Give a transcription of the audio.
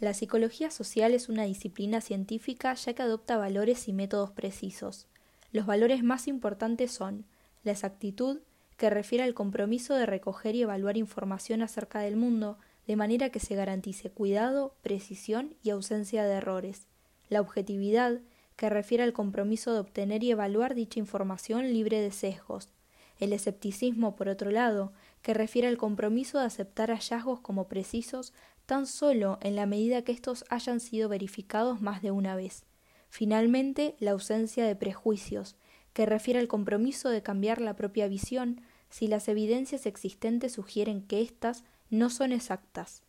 La psicología social es una disciplina científica ya que adopta valores y métodos precisos. Los valores más importantes son la exactitud, que refiere al compromiso de recoger y evaluar información acerca del mundo de manera que se garantice cuidado, precisión y ausencia de errores. La objetividad, que refiere al compromiso de obtener y evaluar dicha información libre de sesgos. El escepticismo, por otro lado, que refiere al compromiso de aceptar hallazgos como precisos tan solo en la medida que estos hayan sido verificados más de una vez. Finalmente, la ausencia de prejuicios, que refiere al compromiso de cambiar la propia visión si las evidencias existentes sugieren que éstas no son exactas.